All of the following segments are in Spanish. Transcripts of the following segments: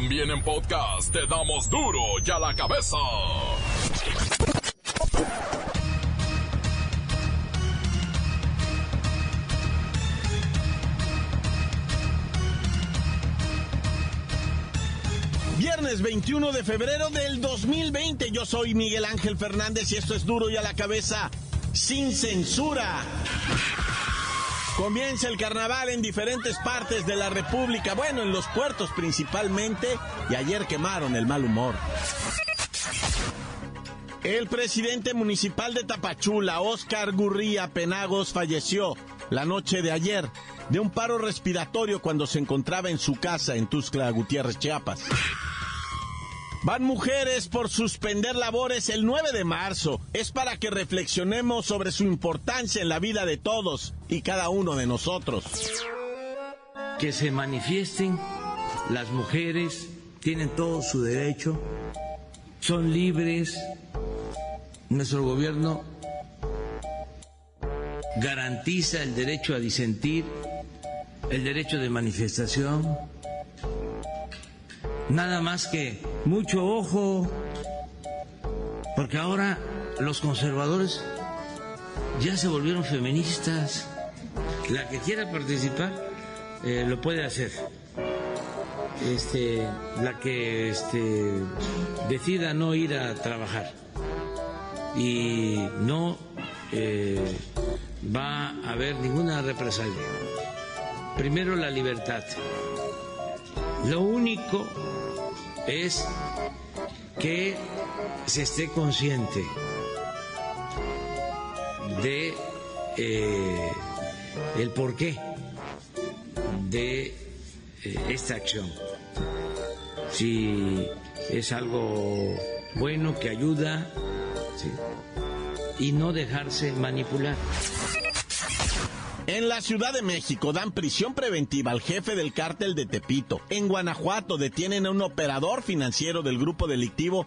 También en podcast te damos duro y a la cabeza. Viernes 21 de febrero del 2020. Yo soy Miguel Ángel Fernández y esto es duro y a la cabeza sin censura. Comienza el carnaval en diferentes partes de la República, bueno, en los puertos principalmente, y ayer quemaron el mal humor. El presidente municipal de Tapachula, Oscar Gurría Penagos, falleció la noche de ayer de un paro respiratorio cuando se encontraba en su casa en Tuxtla Gutiérrez, Chiapas. Van mujeres por suspender labores el 9 de marzo. Es para que reflexionemos sobre su importancia en la vida de todos y cada uno de nosotros. Que se manifiesten las mujeres, tienen todo su derecho, son libres. Nuestro gobierno garantiza el derecho a disentir, el derecho de manifestación Nada más que mucho ojo, porque ahora los conservadores ya se volvieron feministas. La que quiera participar eh, lo puede hacer. Este, la que este, decida no ir a trabajar y no eh, va a haber ninguna represalia. Primero la libertad. Lo único es que se esté consciente de eh, el porqué de eh, esta acción. Si es algo bueno que ayuda y no dejarse manipular. En la Ciudad de México dan prisión preventiva al jefe del cártel de Tepito. En Guanajuato detienen a un operador financiero del grupo delictivo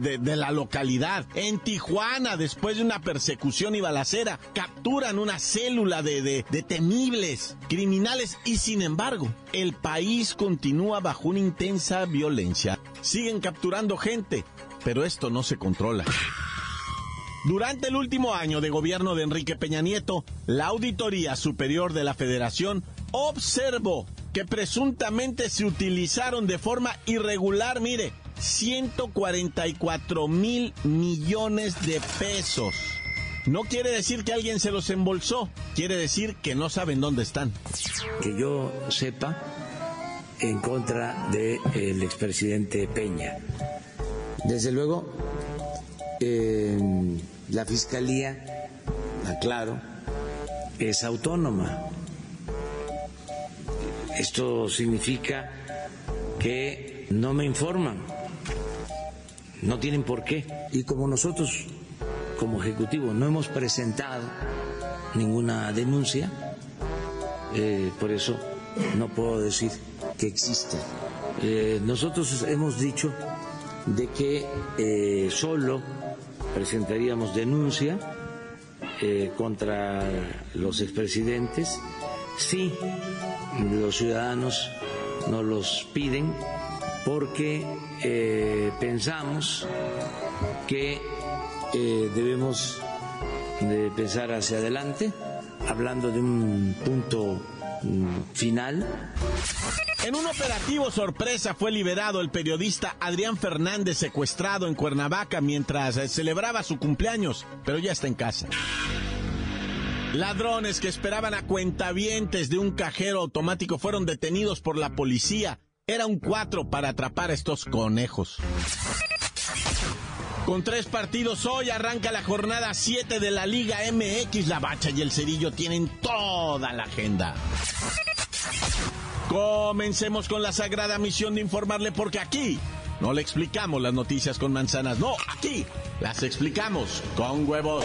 de, la localidad. En Tijuana, después de una persecución y balacera, capturan una célula de, de temibles criminales y sin embargo, el país continúa bajo una intensa violencia. Siguen capturando gente, pero esto no se controla. Durante el último año de gobierno de Enrique Peña Nieto, la Auditoría Superior de la Federación observó que presuntamente se utilizaron de forma irregular, mire, 144 mil millones de pesos. No quiere decir que alguien se los embolsó, quiere decir que no saben dónde están. Que yo sepa en contra del expresidente Peña. Desde luego, eh, la Fiscalía, aclaro, es autónoma. Esto significa que no me informan, no tienen por qué. Y como nosotros, como Ejecutivo, no hemos presentado ninguna denuncia, eh, por eso no puedo decir que existe. Eh, nosotros hemos dicho de que eh, solo presentaríamos denuncia eh, contra los expresidentes. Si los ciudadanos nos los piden porque eh, pensamos que debemos de pensar hacia adelante, hablando de un punto final. En un operativo sorpresa fue liberado el periodista Adrián Fernández secuestrado en Cuernavaca mientras celebraba su cumpleaños, pero ya está en casa. Ladrones que esperaban a cuentavientes de un cajero automático fueron detenidos por la policía. Era un cuatro para atrapar a estos conejos. Con tres partidos hoy arranca la jornada 7 de la Liga MX. La Bacha y el Cerillo tienen toda la agenda. Comencemos con la sagrada misión de informarle porque aquí no le explicamos las noticias con manzanas, no, aquí las explicamos con huevos.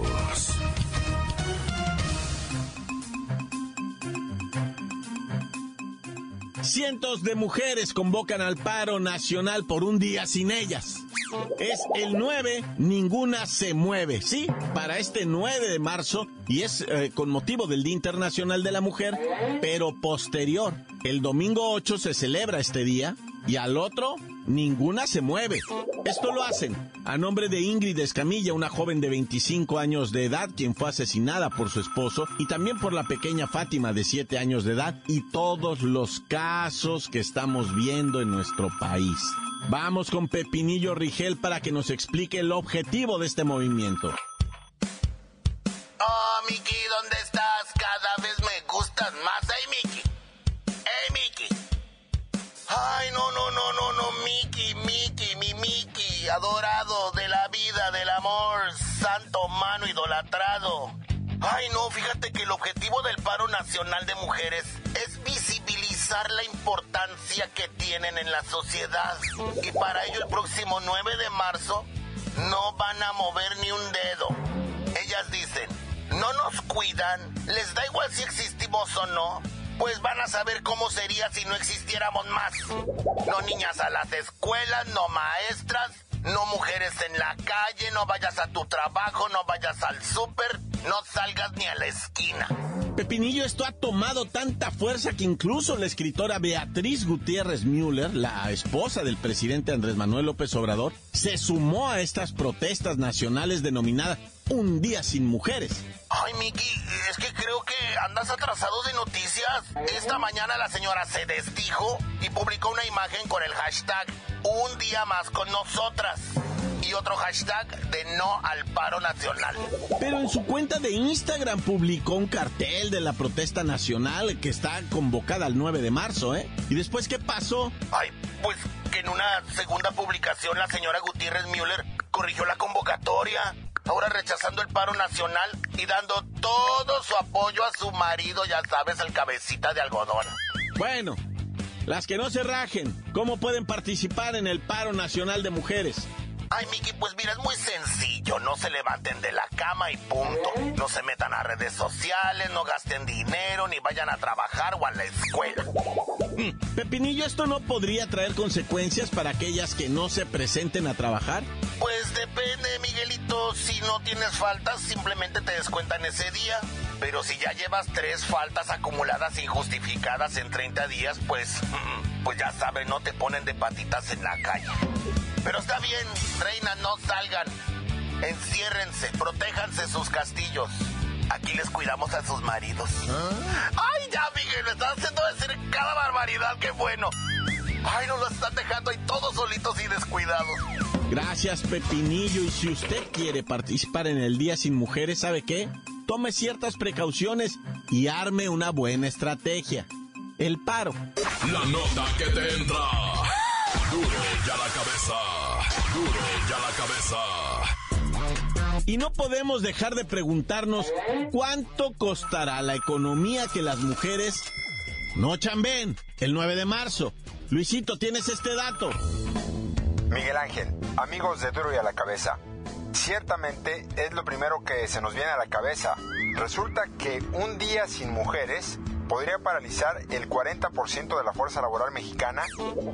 Cientos de mujeres convocan al paro nacional por un día sin ellas. Es el 9, ninguna se mueve. Sí, para este 9 de marzo, y es eh, con motivo del Día Internacional de la Mujer, pero posterior. El domingo 8 se celebra este día y al otro ninguna se mueve. Esto lo hacen a nombre de Ingrid Escamilla, una joven de 25 años de edad, quien fue asesinada por su esposo, y también por la pequeña Fátima de 7 años de edad, y todos los casos que estamos viendo en nuestro país. Vamos con Pepinillo Rigel para que nos explique el objetivo de este movimiento. Oh, Miki, ¿dónde estás? Cada vez me gustas más. Adorado de la vida, del amor, santo mano idolatrado. Ay, no, fíjate que el objetivo del paro nacional de mujeres es visibilizar la importancia que tienen en la sociedad. Y para ello el próximo 9 de marzo no van a mover ni un dedo. Ellas dicen, no nos cuidan, les da igual si existimos o no, pues van a saber cómo sería si no existiéramos más. No niñas a las escuelas, no maestras, no mujeres en la calle, no vayas a tu trabajo, no vayas al súper, no salgas ni a la esquina. Pepinillo, esto ha tomado tanta fuerza que incluso la escritora Beatriz Gutiérrez Müller, la esposa del presidente Andrés Manuel López Obrador, se sumó a estas protestas nacionales denominadas Un Día Sin Mujeres. Ay, Miki, es que creo que andas atrasado de noticias. Esta mañana la señora se desdijo y publicó una imagen con el hashtag Un día más con nosotras y otro hashtag de no al paro nacional. Pero en su cuenta de Instagram publicó un cartel de la protesta nacional que está convocada al 9 de marzo, ¿eh? ¿Y después qué pasó? Ay, pues que en una segunda publicación la señora Gutiérrez Müller corrigió la convocatoria. Ahora rechazando el paro nacional y dando todo su apoyo a su marido, ya sabes, el cabecita de algodón. Bueno, las que no se rajen, ¿cómo pueden participar en el paro nacional de mujeres? Ay, Miki, pues mira, es muy sencillo. No se levanten de la cama y punto. No se metan a redes sociales, no gasten dinero, ni vayan a trabajar o a la escuela. Hmm, Pepinillo, ¿esto no podría traer consecuencias para aquellas que no se presenten a trabajar? Pues depende, Miguelito. Si no tienes faltas, simplemente te descuentan ese día. Pero si ya llevas tres faltas acumuladas injustificadas en 30 días, pues, pues ya saben, no te ponen de patitas en la calle. Pero está bien, reinas, no salgan. Enciérrense, protéjanse sus castillos. Aquí les cuidamos a sus maridos. Ay, ya, Miguel, me estás haciendo decir cada barbaridad, qué bueno. Ay, nos los están dejando ahí todos solitos y descuidados. Gracias, Pepinillo. Y si usted quiere participar en el Día Sin Mujeres, ¿sabe qué? Tome ciertas precauciones y arme una buena estrategia. El paro. La nota que te entra. Duro ya la cabeza. Duro ya la cabeza. Y no podemos dejar de preguntarnos cuánto costará la economía que las mujeres no chamben el 9 de marzo. Luisito, ¿tienes este dato? Miguel Ángel, amigos de Duro y a la cabeza. Ciertamente es lo primero que se nos viene a la cabeza. Resulta que un día sin mujeres podría paralizar el 40% de la fuerza laboral mexicana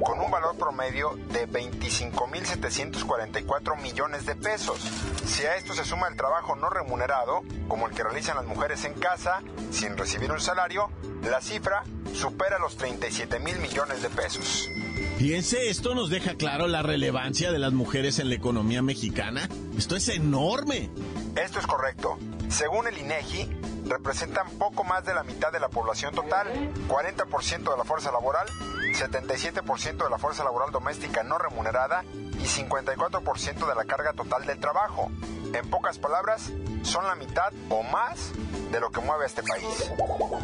con un valor promedio de 25.744 millones de pesos. Si a esto se suma el trabajo no remunerado, como el que realizan las mujeres en casa, sin recibir un salario, la cifra supera los 37 mil millones de pesos. Fíjense, esto nos deja claro la relevancia de las mujeres en la economía mexicana. Esto es enorme. Esto es correcto. Según el INEGI, representan poco más de la mitad de la población total, 40% de la fuerza laboral, 77% de la fuerza laboral doméstica no remunerada y 54% de la carga total del trabajo. En pocas palabras, son la mitad o más de lo que mueve a este país.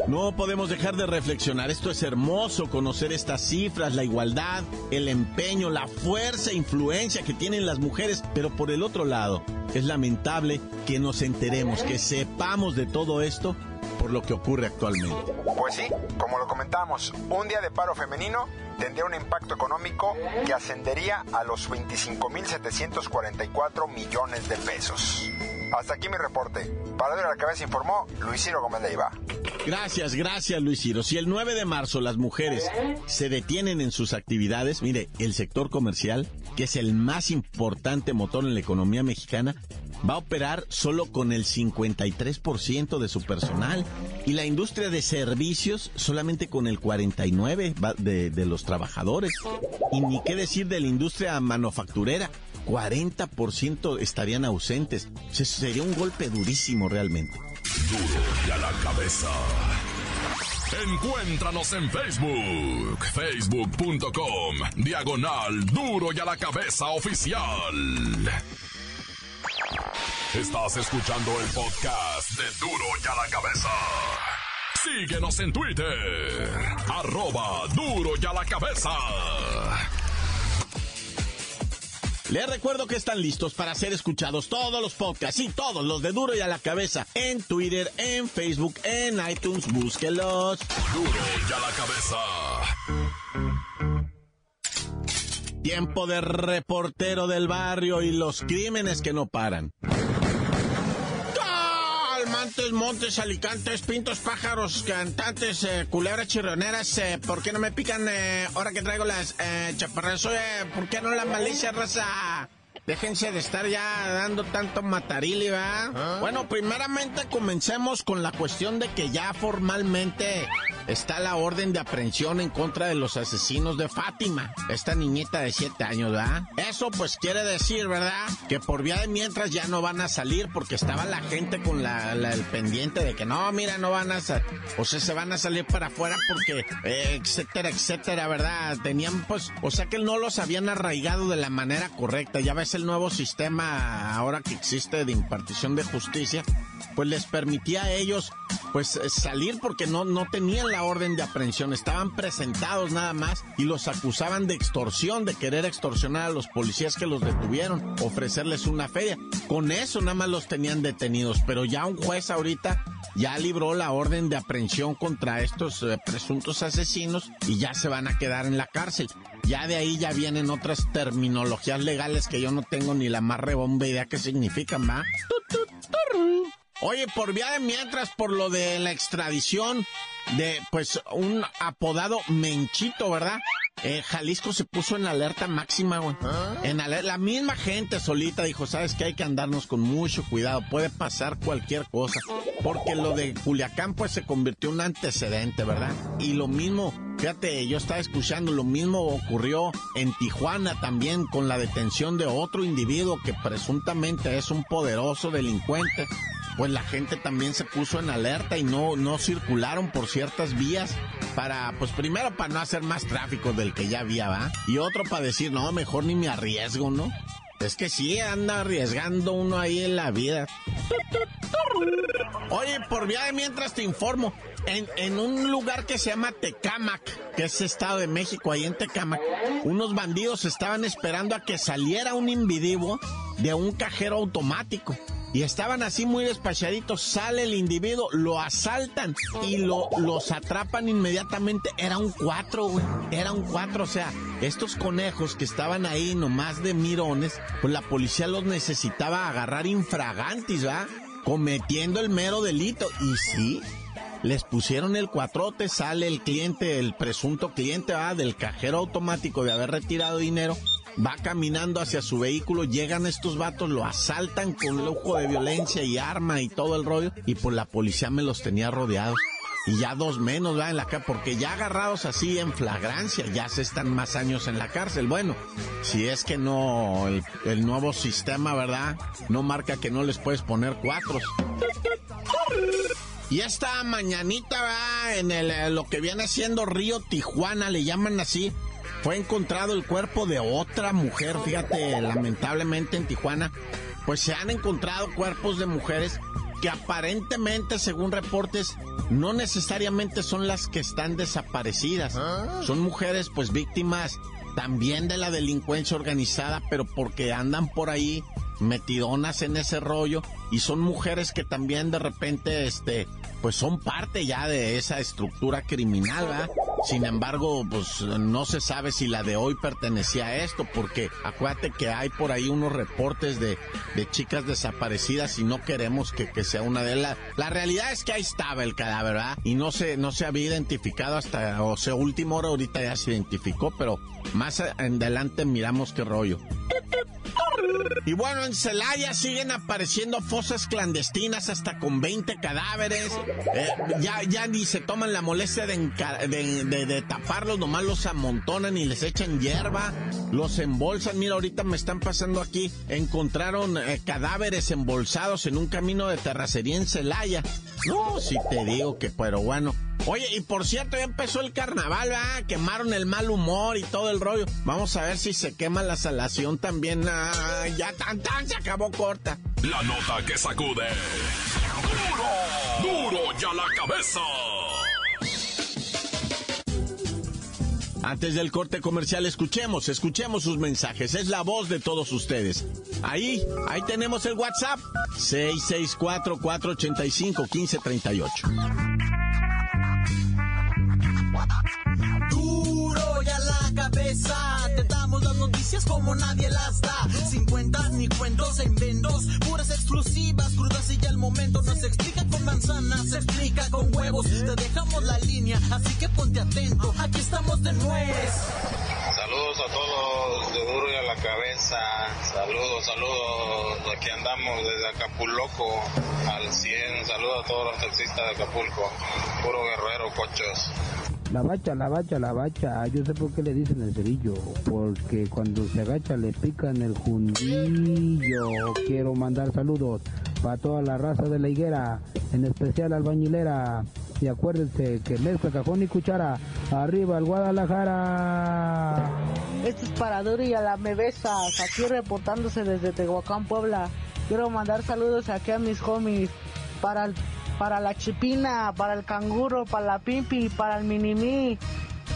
No podemos dejar de reflexionar. Esto es hermoso, conocer estas cifras, la igualdad, el empeño, la fuerza e influencia que tienen las mujeres. Pero por el otro lado, es lamentable que nos enteremos, que sepamos de todo esto por lo que ocurre actualmente. Pues sí, como lo comentamos, un día de paro femenino tendría un impacto económico que ascendería a los 25.744 millones de pesos. Hasta aquí mi reporte. Para ver a la cabeza informó Luis Ciro Gómez Leiva. Gracias, gracias Luis Ciro. Si el 9 de marzo las mujeres se detienen en sus actividades, mire, el sector comercial, que es el más importante motor en la economía mexicana, va a operar solo con el 53% de su personal y la industria de servicios solamente con el 49% de, de los trabajadores. Y ni qué decir de la industria manufacturera. 40% estarían ausentes. Sería un golpe durísimo realmente. Duro y a la cabeza. Encuéntranos en Facebook, facebook.com, diagonal duro y a la cabeza oficial. Estás escuchando el podcast de duro y a la cabeza. Síguenos en Twitter, arroba duro y a la cabeza. Les recuerdo que están listos para ser escuchados todos los podcasts y todos los de Duro y a la Cabeza en Twitter, en Facebook, en iTunes. Búsquelos. Duro y a la cabeza. Tiempo de reportero del barrio y los crímenes que no paran. Montes, montes, alicantes, pintos, pájaros, cantantes, eh, culebras chirroneras, eh, ¿por qué no me pican eh, ahora que traigo las eh, chaparras? ¿por qué no la malicia, raza? Déjense de estar ya dando tanto matarili, ¿va? ¿Ah? Bueno, primeramente comencemos con la cuestión de que ya formalmente está la orden de aprehensión en contra de los asesinos de Fátima, esta niñita de 7 años, ¿verdad? Eso pues quiere decir, ¿verdad? Que por vía de mientras ya no van a salir porque estaba la gente con la, el pendiente de que no, mira, no van a salir, o sea, se van a salir para afuera porque, eh, etcétera, etcétera, ¿verdad? Tenían pues, o sea que no los habían arraigado de la manera correcta, ya ves el nuevo sistema ahora que existe de impartición de justicia, pues les permitía a ellos pues salir porque no, no tenían la orden de aprehensión, estaban presentados nada más y los acusaban de extorsión, de querer extorsionar a los policías que los detuvieron, ofrecerles una feria. Con eso nada más los tenían detenidos, pero ya un juez ahorita ya libró la orden de aprehensión contra estos eh, presuntos asesinos y ya se van a quedar en la cárcel. Ya de ahí ya vienen otras terminologías legales que yo no tengo ni la más rebomba idea qué significan, ¿va? Oye, por vía de mientras, por lo de la extradición de, pues, un apodado Menchito, ¿verdad? Eh, Jalisco se puso en alerta máxima, güey. ¿Ah? En la misma gente solita dijo, sabes que hay que andarnos con mucho cuidado, puede pasar cualquier cosa. Porque lo de Culiacán, pues, se convirtió en un antecedente, ¿verdad? Y lo mismo Fíjate, yo estaba escuchando, lo mismo ocurrió en Tijuana también con la detención de otro individuo que presuntamente es un poderoso delincuente. Pues la gente también se puso en alerta y no, no circularon por ciertas vías para, pues primero para no hacer más tráfico del que ya había, ¿va? Y otro para decir, no, mejor ni me arriesgo, ¿no? Es que sí, anda arriesgando uno ahí en la vida. Oye, por vía de mientras te informo, en, en, un lugar que se llama Tecámac, que es Estado de México, ahí en Tecámac, unos bandidos estaban esperando a que saliera un individuo de un cajero automático. Y estaban así muy despachaditos. Sale el individuo, lo asaltan y lo, los atrapan inmediatamente. Era un cuatro, güey. Era un cuatro. O sea, estos conejos que estaban ahí nomás de mirones, pues la policía los necesitaba agarrar infragantis, ¿va? Cometiendo el mero delito. Y sí, les pusieron el cuatrote, sale el cliente, el presunto cliente ¿va? del cajero automático de haber retirado dinero, va caminando hacia su vehículo, llegan estos vatos, lo asaltan con lujo de violencia y arma y todo el rollo, y pues la policía me los tenía rodeados. Y ya dos menos, va en la cárcel, porque ya agarrados así en flagrancia, ya se están más años en la cárcel. Bueno, si es que no, el, nuevo sistema, ¿verdad? No marca que no les puedes poner cuatro. Y esta mañanita va en el, eh, lo que viene siendo Río Tijuana, le llaman así. Fue encontrado el cuerpo de otra mujer, fíjate, lamentablemente en Tijuana. Pues se han encontrado cuerpos de mujeres que aparentemente, según reportes, no necesariamente son las que están desaparecidas. Ah. Son mujeres, pues víctimas también de la delincuencia organizada, pero porque andan por ahí metidonas en ese rollo y son mujeres que también de repente este pues son parte ya de esa estructura criminal, ¿verdad? Sin embargo, pues no se sabe si la de hoy pertenecía a esto, porque acuérdate que hay por ahí unos reportes de, de chicas desaparecidas y no queremos que, que sea una de las. La realidad es que ahí estaba el cadáver, ¿verdad? Y no se, no se había identificado hasta, o sea, última hora ahorita ya se identificó, pero más adelante miramos qué rollo. Y bueno, en Celaya siguen apareciendo fosas clandestinas hasta con 20 cadáveres. Eh, ya, ya ni se toman la molestia de, taparlos, nomás los amontonan y les echan hierba, los embolsan. Mira, ahorita me están pasando aquí. Encontraron eh, cadáveres embolsados en un camino de terracería en Celaya. No, si te digo que, pero bueno. Oye, y por cierto, ya empezó el carnaval, ¿verdad? Quemaron el mal humor y todo el rollo. Vamos a ver si se quema la salación también. Ah, ya tan tan se acabó corta. La nota que sacude. ¡Duro! ¡Duro ya la cabeza! Antes del corte comercial, escuchemos, escuchemos sus mensajes. Es la voz de todos ustedes. Ahí, ahí tenemos el WhatsApp. 664-485-1538. Como nadie las da. Sin cuentas ni cuentos en vendos. Puras exclusivas, crudas y ya el momento. No se explica con manzanas, se explica con huevos. Te dejamos la línea, así que ponte atento. Aquí estamos de nuez. Saludos a todos de duro y a la cabeza. Saludos, saludos. Aquí andamos desde Acapulco al 100. Saludos a todos los taxistas de Acapulco. Puro guerrero, cochos. La bacha, la bacha, la bacha. Yo sé por qué le dicen el cerillo. Porque cuando se agacha le pican el jundillo. Quiero mandar saludos para toda la raza de la higuera, en especial al bañilera. Y acuérdense que mezcla cajón y cuchara. Arriba el Guadalajara. Esto es para Duri a la Mebesas, aquí reportándose desde Tehuacán, Puebla. Quiero mandar saludos aquí a mis homies. Para el para la chipina, para el canguro, para la pimpi, para el minimí,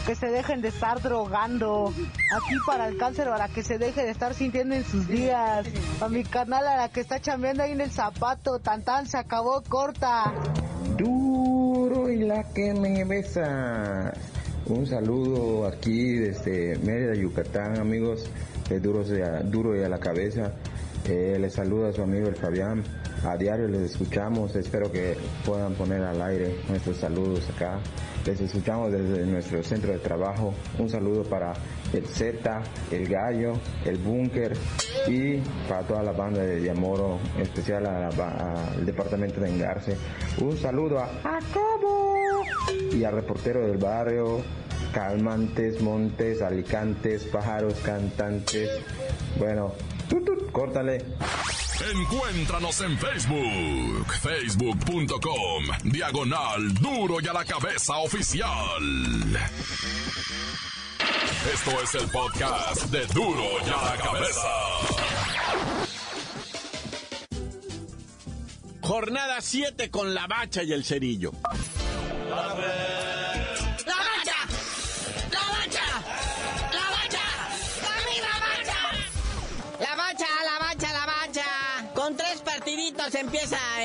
que se dejen de estar drogando. Aquí para el cáncer, para que se deje de estar sintiendo en sus días. A mi canal, a la que está chambeando ahí en el zapato, tan tan, se acabó corta. Duro y la que me besa. Un saludo aquí desde Mérida, Yucatán, amigos. De duro, duro y a la cabeza. Eh, les saluda a su amigo el Fabián. A diario les escuchamos. Espero que puedan poner al aire nuestros saludos acá. Les escuchamos desde nuestro centro de trabajo. Un saludo para el Z, el Gallo, el Búnker y para toda la banda de Diamoro, en especial al departamento de Engarce. Un saludo a Jacobo y al reportero del barrio, Calmantes, Montes, Alicantes, Pájaros, Cantantes. Bueno, córtale. Encuéntranos en Facebook, facebook.com, diagonal duro y a la cabeza oficial. Esto es el podcast de duro y a la cabeza. Jornada 7 con la bacha y el cerillo.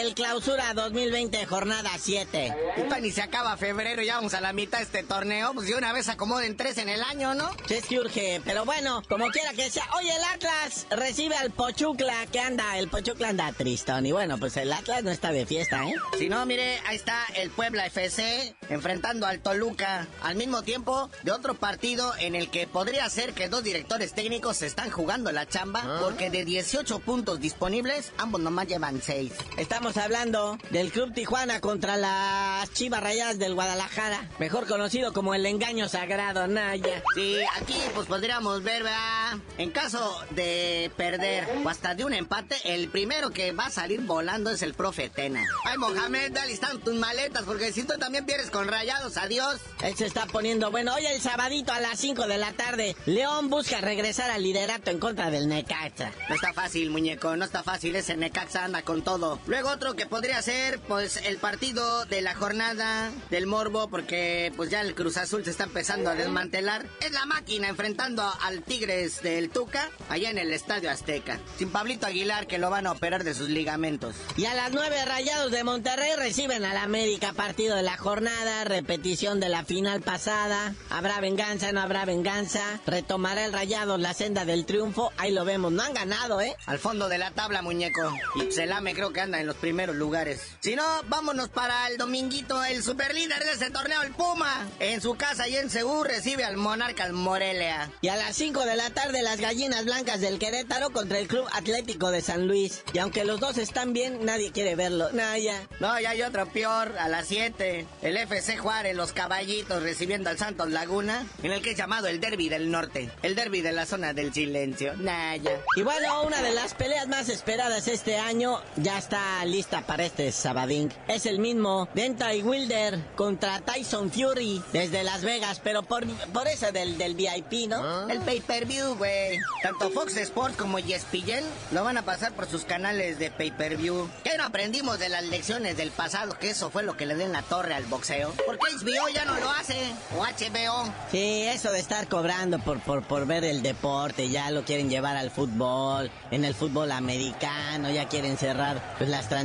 El clausura 2020, jornada 7. Y ni se acaba febrero, ya vamos a la mitad de este torneo. Pues de una vez acomoden tres en el año, ¿no? Sí, es que urge, pero bueno, como quiera que sea. Oye, el Atlas recibe al Pochucla, que anda, el Pochucla anda tristón. Y bueno, pues el Atlas no está de fiesta, ¿eh? Si no, mire, ahí está el Puebla FC enfrentando al Toluca. Al mismo tiempo de otro partido en el que podría ser que dos directores técnicos se están jugando la chamba, ah. porque de 18 puntos disponibles, ambos nomás llevan 6. Estamos hablando del Club Tijuana contra las Chivas Rayas del Guadalajara, mejor conocido como el engaño sagrado, Naya. Sí, aquí pues podríamos ver, ¿verdad? En caso de perder o hasta de un empate, el primero que va a salir volando es el profe Tena. Ay, Mohamed, dale, están tus maletas, porque si tú también pierdes con rayados, adiós. Él se está poniendo bueno. Hoy el sabadito a las 5 de la tarde, León busca regresar al liderato en contra del Necaxa. No está fácil, muñeco, no está fácil. Ese Necaxa anda con todo. Luego otro que podría ser, pues, el partido de la jornada del Morbo, porque pues ya el Cruz Azul se está empezando a desmantelar. Es la máquina enfrentando al Tigres del Tuca, allá en el Estadio Azteca. Sin Pablito Aguilar, que lo van a operar de sus ligamentos. Y a las nueve rayados de Monterrey reciben al América, partido de la jornada, repetición de la final pasada. ¿Habrá venganza, no habrá venganza? ¿Retomará el rayado la senda del triunfo? Ahí lo vemos, no han ganado, ¿eh? Al fondo de la tabla, muñeco. Y Selame creo que anda en los primeros lugares. Si no, vámonos para el dominguito, el superlíder de ese torneo, el Puma. En su casa y en Seúl recibe al Monarca Morelia. Y a las 5 de la tarde, las gallinas blancas del Querétaro contra el Club Atlético de San Luis. Y aunque los dos están bien, nadie quiere verlo. No, ya. No, ya hay otro peor. A las 7, el FC Juárez, los caballitos recibiendo al Santos Laguna, en el que es llamado el Derby del Norte. El Derby de la zona del silencio. Nah, ya. Y bueno, una de las peleas más esperadas este año ya está lista para este sabadín. Es el mismo Denta y Wilder contra Tyson Fury desde Las Vegas, pero por, por eso del, del VIP, ¿no? El pay-per-view, güey. Tanto Fox Sports como ESPN lo van a pasar por sus canales de pay-per-view. ¿Qué no aprendimos de las lecciones del pasado? Que eso fue lo que le den la torre al boxeo. ¿Por qué HBO ya no lo hace? ¿O HBO? Sí, eso de estar cobrando por, por, por ver el deporte, ya lo quieren llevar al fútbol, en el fútbol americano, ya quieren cerrar pues, las transmisiones.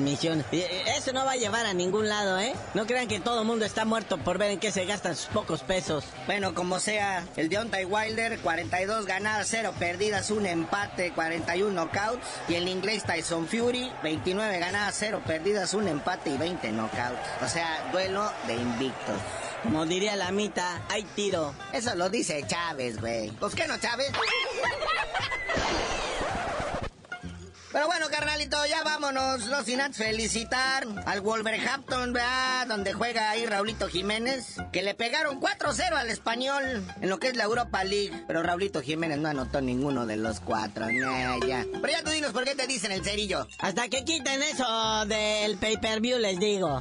Eh, Eso no va a llevar a ningún lado, ¿eh? No crean que todo el mundo está muerto por ver en qué se gastan sus pocos pesos. Bueno, como sea, el Deontay Wilder, 42 ganadas, 0 perdidas, un empate, 41 knockouts. Y el inglés Tyson Fury, 29 ganadas, 0 perdidas, un empate y 20 knockouts. O sea, duelo de invictos. Como diría la mitad, hay tiro. Eso lo dice Chávez, güey. ¿Pues qué no, Chávez? Pero bueno, carnalito, ya vámonos. No sin felicitar al Wolverhampton, ¿verdad? Donde juega ahí Raulito Jiménez. Que le pegaron 4-0 al español en lo que es la Europa League. Pero Raulito Jiménez no anotó ninguno de los cuatro. Nah, ya. Pero ya tú dinos por qué te dicen el cerillo. Hasta que quiten eso del pay-per-view, les digo.